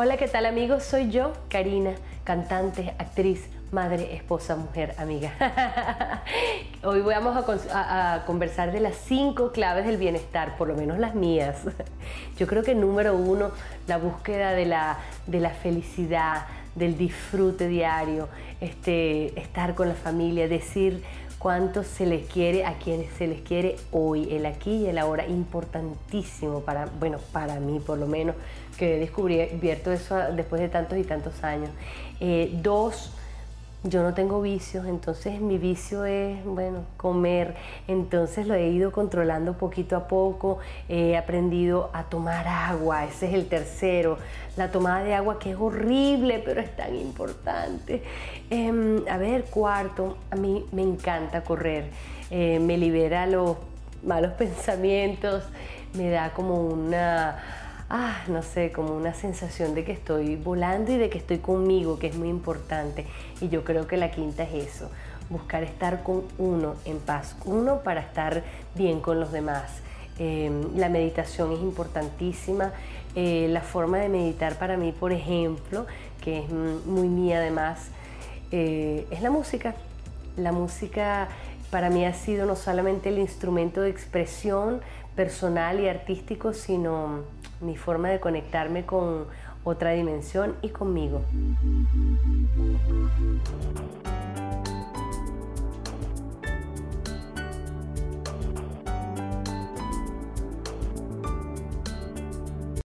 Hola, ¿qué tal amigos? Soy yo, Karina, cantante, actriz, madre, esposa, mujer, amiga. Hoy vamos a, conversar de las cinco claves del bienestar, por lo menos las mías. Yo creo que número uno, la búsqueda de la, de la felicidad, del disfrute diario, este, estar con la familia, decir cuánto se les quiere a quienes se les quiere hoy, el aquí y el ahora, importantísimo para, bueno, para mí por lo menos, que he descubierto eso después de tantos y tantos años. Eh, dos, yo no tengo vicios, entonces mi vicio es, bueno, comer. Entonces lo he ido controlando poquito a poco. He aprendido a tomar agua, ese es el tercero. La tomada de agua que es horrible, pero es tan importante. Em, a ver, cuarto, a mí me encanta correr. Eh, me libera los malos pensamientos, me da como una ah, no sé, como una sensación de que estoy volando y de que estoy conmigo, que es muy importante. Y yo creo que la quinta es eso, buscar estar con uno en paz, uno para estar bien con los demás. Em, la meditación es importantísima. Eh, la forma de meditar para mí, por ejemplo, que es muy mía además, eh, es la música. La música para mí ha sido no solamente el instrumento de expresión personal y artístico, sino mi forma de conectarme con otra dimensión y conmigo.